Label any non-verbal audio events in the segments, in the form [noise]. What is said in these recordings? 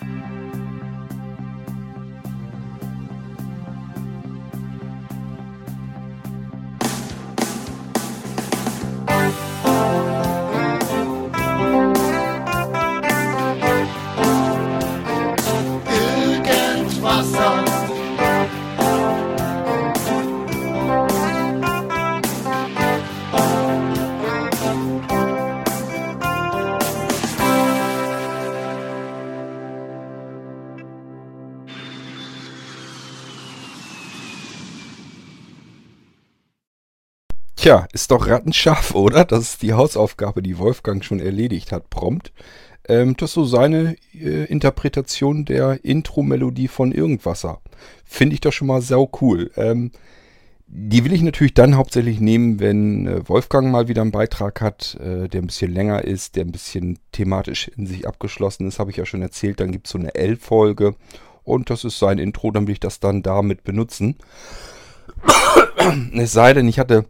Irgendwasser. Tja, ist doch rattenscharf, [laughs] oder? Das ist die Hausaufgabe, die Wolfgang schon erledigt hat, prompt. Ähm, das ist so seine äh, Interpretation der Intro-Melodie von Irgendwasser. Finde ich doch schon mal sau cool. Ähm, die will ich natürlich dann hauptsächlich nehmen, wenn äh, Wolfgang mal wieder einen Beitrag hat, äh, der ein bisschen länger ist, der ein bisschen thematisch in sich abgeschlossen ist, habe ich ja schon erzählt. Dann gibt es so eine L-Folge und das ist sein Intro, dann will ich das dann damit benutzen. [coughs] es sei denn, ich hatte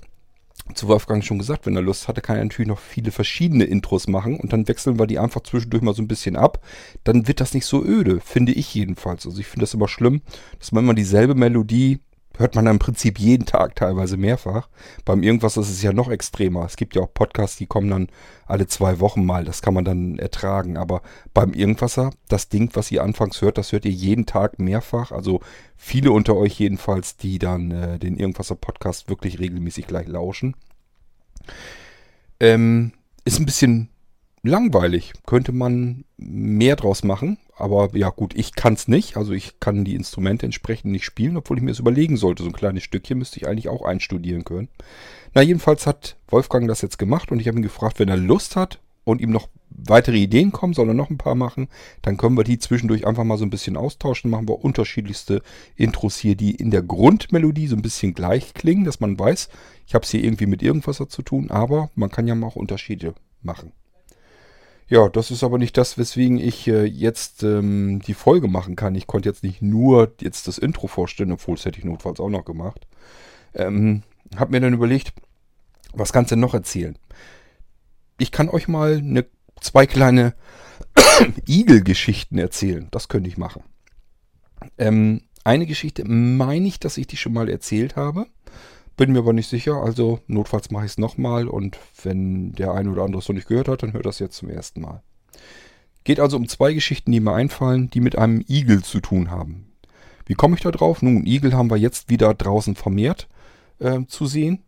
zu Wolfgang schon gesagt, wenn er Lust hatte, kann er natürlich noch viele verschiedene Intros machen und dann wechseln wir die einfach zwischendurch mal so ein bisschen ab. Dann wird das nicht so öde, finde ich jedenfalls. Also ich finde das immer schlimm, dass man immer dieselbe Melodie hört man dann im Prinzip jeden Tag teilweise mehrfach. Beim Irgendwas ist es ja noch extremer. Es gibt ja auch Podcasts, die kommen dann alle zwei Wochen mal. Das kann man dann ertragen. Aber beim Irgendwasser, das Ding, was ihr anfangs hört, das hört ihr jeden Tag mehrfach. Also viele unter euch jedenfalls, die dann äh, den Irgendwasser Podcast wirklich regelmäßig gleich lauschen. Ähm, ist ein bisschen langweilig. Könnte man mehr draus machen. Aber ja gut, ich kann es nicht. Also ich kann die Instrumente entsprechend nicht spielen, obwohl ich mir das überlegen sollte. So ein kleines Stückchen müsste ich eigentlich auch einstudieren können. Na jedenfalls hat Wolfgang das jetzt gemacht und ich habe ihn gefragt, wenn er Lust hat und ihm noch weitere Ideen kommen, soll er noch ein paar machen, dann können wir die zwischendurch einfach mal so ein bisschen austauschen. Machen wir unterschiedlichste Intros hier, die in der Grundmelodie so ein bisschen gleich klingen, dass man weiß, ich habe es hier irgendwie mit irgendwas zu tun, aber man kann ja mal auch Unterschiede machen. Ja, das ist aber nicht das, weswegen ich äh, jetzt ähm, die Folge machen kann. Ich konnte jetzt nicht nur jetzt das Intro vorstellen, obwohl es hätte ich notfalls auch noch gemacht. Ähm, hab mir dann überlegt, was kannst du denn noch erzählen? Ich kann euch mal eine, zwei kleine [coughs] Igel-Geschichten erzählen. Das könnte ich machen. Ähm, eine Geschichte meine ich, dass ich die schon mal erzählt habe. Bin mir aber nicht sicher, also notfalls mache ich es nochmal und wenn der eine oder andere es noch nicht gehört hat, dann hört das jetzt zum ersten Mal. Geht also um zwei Geschichten, die mir einfallen, die mit einem Igel zu tun haben. Wie komme ich da drauf? Nun, Igel haben wir jetzt wieder draußen vermehrt äh, zu sehen.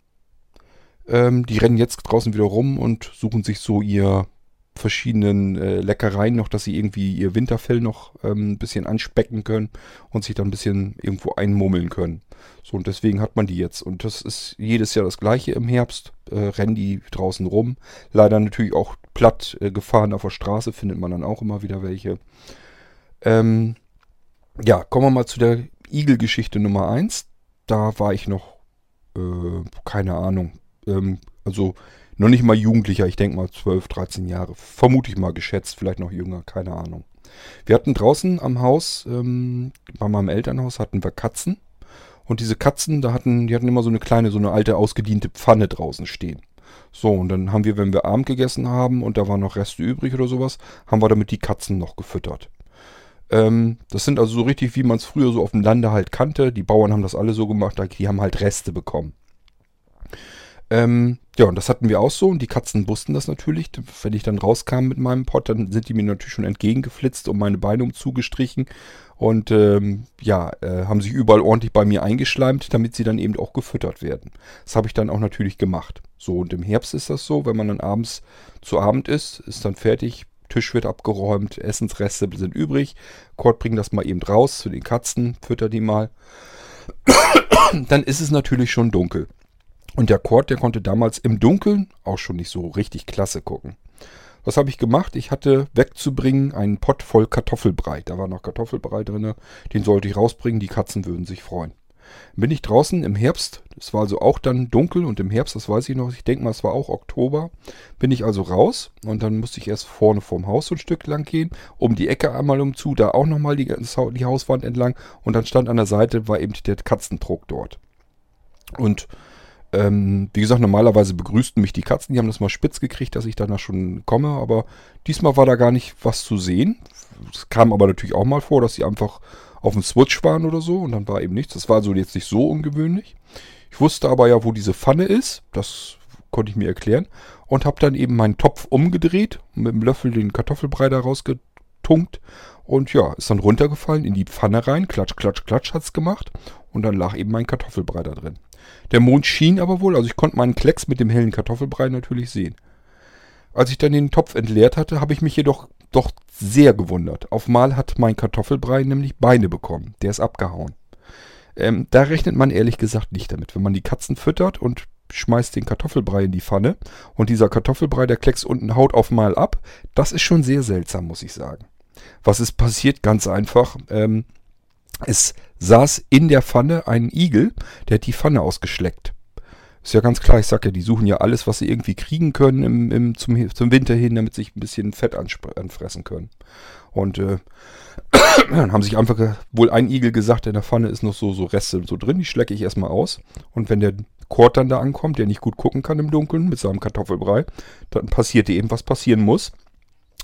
Ähm, die rennen jetzt draußen wieder rum und suchen sich so ihr verschiedenen äh, Leckereien noch, dass sie irgendwie ihr Winterfell noch ähm, ein bisschen anspecken können und sich dann ein bisschen irgendwo einmummeln können. So, und deswegen hat man die jetzt. Und das ist jedes Jahr das gleiche im Herbst. Äh, rennen die draußen rum. Leider natürlich auch platt äh, gefahren auf der Straße, findet man dann auch immer wieder welche. Ähm, ja, kommen wir mal zu der Igel-Geschichte Nummer 1. Da war ich noch, äh, keine Ahnung, ähm, also noch nicht mal Jugendlicher, ich denke mal 12, 13 Jahre. Vermute ich mal geschätzt, vielleicht noch jünger, keine Ahnung. Wir hatten draußen am Haus, ähm, bei meinem Elternhaus, hatten wir Katzen. Und diese Katzen, da hatten, die hatten immer so eine kleine, so eine alte ausgediente Pfanne draußen stehen. So, und dann haben wir, wenn wir Abend gegessen haben und da waren noch Reste übrig oder sowas, haben wir damit die Katzen noch gefüttert. Ähm, das sind also so richtig, wie man es früher so auf dem Lande halt kannte. Die Bauern haben das alle so gemacht, die haben halt Reste bekommen. Ähm, ja, und das hatten wir auch so und die Katzen wussten das natürlich. Wenn ich dann rauskam mit meinem Pott, dann sind die mir natürlich schon entgegengeflitzt und meine Beine umzugestrichen und ähm, ja, äh, haben sich überall ordentlich bei mir eingeschleimt, damit sie dann eben auch gefüttert werden. Das habe ich dann auch natürlich gemacht. So, und im Herbst ist das so, wenn man dann abends zu Abend ist, ist dann fertig, Tisch wird abgeräumt, Essensreste sind übrig. Kurt bringt das mal eben raus zu den Katzen, fütter die mal. [coughs] dann ist es natürlich schon dunkel. Und der Cord, der konnte damals im Dunkeln auch schon nicht so richtig klasse gucken. Was habe ich gemacht? Ich hatte wegzubringen einen Pott voll Kartoffelbrei. Da war noch Kartoffelbrei drin. Den sollte ich rausbringen. Die Katzen würden sich freuen. Bin ich draußen im Herbst, es war also auch dann dunkel und im Herbst, das weiß ich noch, ich denke mal, es war auch Oktober, bin ich also raus und dann musste ich erst vorne vorm Haus so ein Stück lang gehen, um die Ecke einmal umzu, da auch nochmal die, die Hauswand entlang und dann stand an der Seite, war eben der Katzendruck dort. Und Ähm, wie gesagt, normalerweise begrüßten mich die Katzen, die haben das mal spitz gekriegt, dass ich danach schon komme, aber diesmal war da gar nicht was zu sehen. Es kam aber natürlich auch mal vor, dass sie einfach auf dem Switch waren oder so und dann war eben nichts. Das war also jetzt nicht so ungewöhnlich. Ich wusste aber ja, wo diese Pfanne ist, das konnte ich mir erklären und habe dann eben meinen Topf umgedreht, mit dem Löffel den Kartoffelbrei da rausgetunkt und ja, ist dann runtergefallen in die Pfanne rein, klatsch, klatsch, klatsch hat's gemacht und dann lag eben mein Kartoffelbrei da drin. Der Mond schien aber wohl, also ich konnte meinen Klecks mit dem hellen Kartoffelbrei natürlich sehen. Als ich dann den Topf entleert hatte, habe ich mich jedoch doch sehr gewundert. Auf mal hat mein Kartoffelbrei nämlich Beine bekommen. Der ist abgehauen. Ähm, da rechnet man ehrlich gesagt nicht damit. Wenn man die Katzen füttert und schmeißt den Kartoffelbrei in die Pfanne und dieser Kartoffelbrei, der klecks unten haut auf mal ab, das ist schon sehr seltsam, muss ich sagen. Was ist passiert? Ganz einfach. Ähm, es saß in der Pfanne ein Igel, der hat die Pfanne ausgeschleckt. Ist ja ganz klar, ich sag ja, die suchen ja alles, was sie irgendwie kriegen können im, im, zum, zum Winter hin, damit sie sich ein bisschen Fett anfressen können. Und äh, [clears throat] dann haben sich einfach wohl ein Igel gesagt, in der Pfanne ist noch so, so Reste so drin, die schlecke ich erstmal aus. Und wenn der Kord dann da ankommt, der nicht gut gucken kann im Dunkeln mit seinem Kartoffelbrei, dann passiert eben, was passieren muss.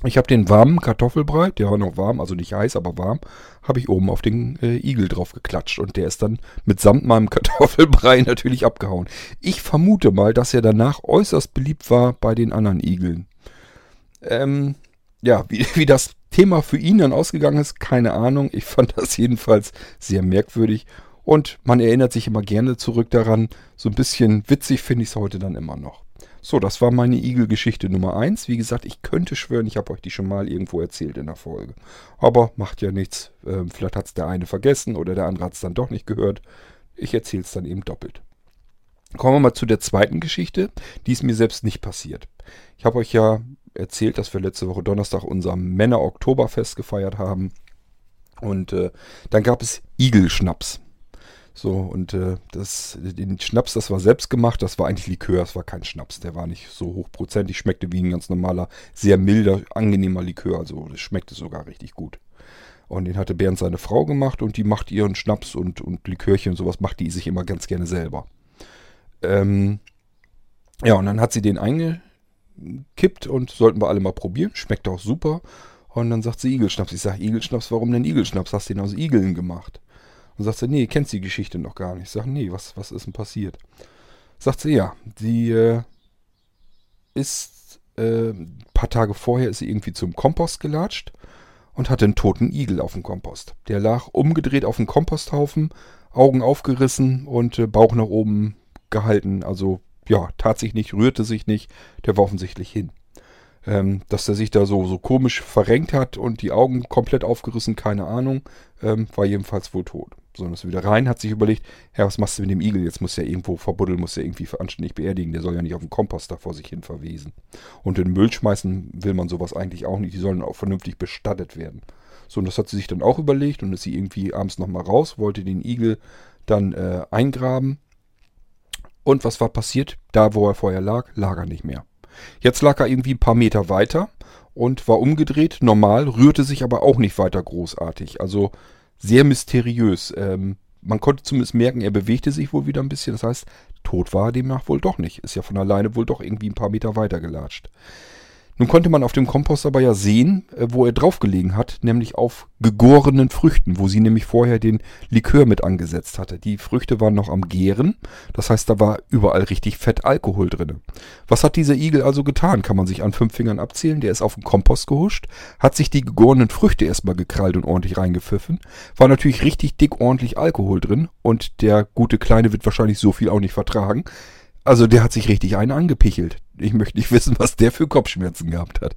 Ich habe den warmen Kartoffelbrei, der war noch warm, also nicht heiß, aber warm, habe ich oben auf den äh, Igel drauf geklatscht und der ist dann mitsamt meinem [laughs] Kartoffelbrei natürlich abgehauen. Ich vermute mal, dass er danach äußerst beliebt war bei den anderen Igeln. Ähm, ja, wie, [laughs] wie das Thema für ihn dann ausgegangen ist, keine Ahnung. Ich fand das jedenfalls sehr merkwürdig und man erinnert sich immer gerne zurück daran. So ein bisschen witzig finde ich es heute dann immer noch. So, das war meine Igel-Geschichte Nummer 1. Wie gesagt, ich könnte schwören, ich habe euch die schon mal irgendwo erzählt in der Folge. Aber macht ja nichts. Ähm, vielleicht hat es der eine vergessen oder der andere hat es dann doch nicht gehört. Ich erzähle es dann eben doppelt. Kommen wir mal zu der zweiten Geschichte. Die ist mir selbst nicht passiert. Ich habe euch ja erzählt, dass wir letzte Woche Donnerstag unser Männer-Oktoberfest gefeiert haben. Und äh, dann gab es Igelschnaps. So, und äh, das, den Schnaps, das war selbst gemacht, das war eigentlich Likör, das war kein Schnaps. Der war nicht so hochprozentig, schmeckte wie ein ganz normaler, sehr milder, angenehmer Likör. Also das schmeckte sogar richtig gut. Und den hatte Bernd seine Frau gemacht und die macht ihren Schnaps und, und Likörchen und sowas, macht die sich immer ganz gerne selber. Ähm, ja, und dann hat sie den eingekippt und sollten wir alle mal probieren. Schmeckt auch super. Und dann sagt sie Igelschnaps. Ich sage, Igelschnaps, warum denn Igelschnaps? Hast du den aus Igeln gemacht? Und sagt sie, nee, kennst die Geschichte noch gar nicht. Ich sage, nee, was, was ist denn passiert? Sagt sie, ja, die äh, ist, äh, ein paar Tage vorher ist sie irgendwie zum Kompost gelatscht und hatte einen toten Igel auf dem Kompost. Der lag umgedreht auf dem Komposthaufen, Augen aufgerissen und äh, Bauch nach oben gehalten. Also ja, tat sich nicht, rührte sich nicht, der war offensichtlich hin. Ähm, dass er sich da so, so komisch verrenkt hat und die Augen komplett aufgerissen, keine Ahnung, ähm, war jedenfalls wohl tot. So, und ist wieder rein, hat sich überlegt, ja, was machst du mit dem Igel? Jetzt muss er irgendwo verbuddeln, muss er irgendwie anständig beerdigen. Der soll ja nicht auf dem Kompost da vor sich hin verwesen. Und den Müll schmeißen will man sowas eigentlich auch nicht. Die sollen auch vernünftig bestattet werden. So, und das hat sie sich dann auch überlegt und ist sie irgendwie abends nochmal raus, wollte den Igel dann äh, eingraben. Und was war passiert? Da, wo er vorher lag, lag er nicht mehr. Jetzt lag er irgendwie ein paar Meter weiter und war umgedreht, normal, rührte sich aber auch nicht weiter großartig. Also sehr mysteriös. Ähm, man konnte zumindest merken, er bewegte sich wohl wieder ein bisschen. Das heißt, tot war er demnach wohl doch nicht. Ist ja von alleine wohl doch irgendwie ein paar Meter weiter gelatscht. Nun konnte man auf dem Kompost aber ja sehen, äh, wo er draufgelegen hat, nämlich auf gegorenen Früchten, wo sie nämlich vorher den Likör mit angesetzt hatte. Die Früchte waren noch am Gären, das heißt, da war überall richtig Fett Alkohol drin. Was hat dieser Igel also getan? Kann man sich an fünf Fingern abzählen. Der ist auf den Kompost gehuscht, hat sich die gegorenen Früchte erstmal gekrallt und ordentlich reingepfiffen. War natürlich richtig dick ordentlich Alkohol drin und der gute Kleine wird wahrscheinlich so viel auch nicht vertragen. Also der hat sich richtig einen angepichelt. Ich möchte nicht wissen, was der für Kopfschmerzen gehabt hat.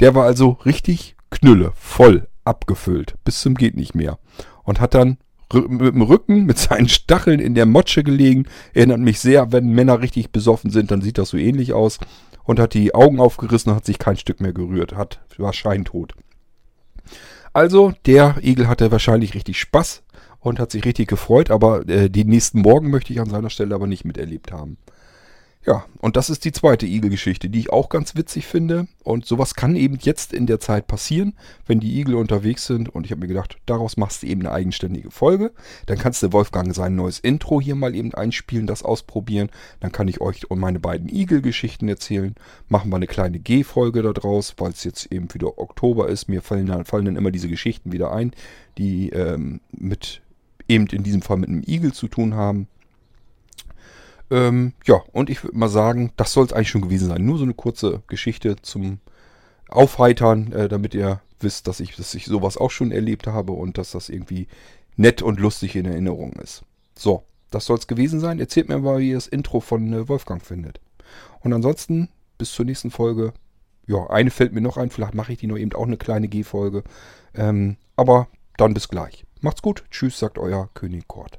Der war also richtig Knülle, voll abgefüllt, bis zum geht nicht mehr. Und hat dann mit dem Rücken, mit seinen Stacheln in der Motsche gelegen. Erinnert mich sehr, wenn Männer richtig besoffen sind, dann sieht das so ähnlich aus. Und hat die Augen aufgerissen und hat sich kein Stück mehr gerührt. Hat, war scheintot. Also, der Igel hatte wahrscheinlich richtig Spaß und hat sich richtig gefreut, aber äh, den nächsten Morgen möchte ich an seiner Stelle aber nicht miterlebt haben. Ja, und das ist die zweite Igel-Geschichte, die ich auch ganz witzig finde. Und sowas kann eben jetzt in der Zeit passieren, wenn die Igel unterwegs sind. Und ich habe mir gedacht, daraus machst du eben eine eigenständige Folge. Dann kannst du Wolfgang sein neues Intro hier mal eben einspielen, das ausprobieren. Dann kann ich euch und meine beiden Igel-Geschichten erzählen. Machen wir eine kleine G-Folge daraus, weil es jetzt eben wieder Oktober ist. Mir fallen dann, fallen dann immer diese Geschichten wieder ein, die ähm, mit eben in diesem Fall mit einem Igel zu tun haben. Ähm, ja, und ich würde mal sagen, das soll es eigentlich schon gewesen sein. Nur so eine kurze Geschichte zum Aufheitern, äh, damit ihr wisst, dass ich, dass ich sowas auch schon erlebt habe und dass das irgendwie nett und lustig in Erinnerung ist. So, das soll es gewesen sein. Erzählt mir mal, wie ihr das Intro von äh, Wolfgang findet. Und ansonsten, bis zur nächsten Folge. Ja, eine fällt mir noch ein. Vielleicht mache ich die nur eben auch eine kleine G-Folge. Ähm, aber dann bis gleich. Macht's gut. Tschüss, sagt euer König Kort.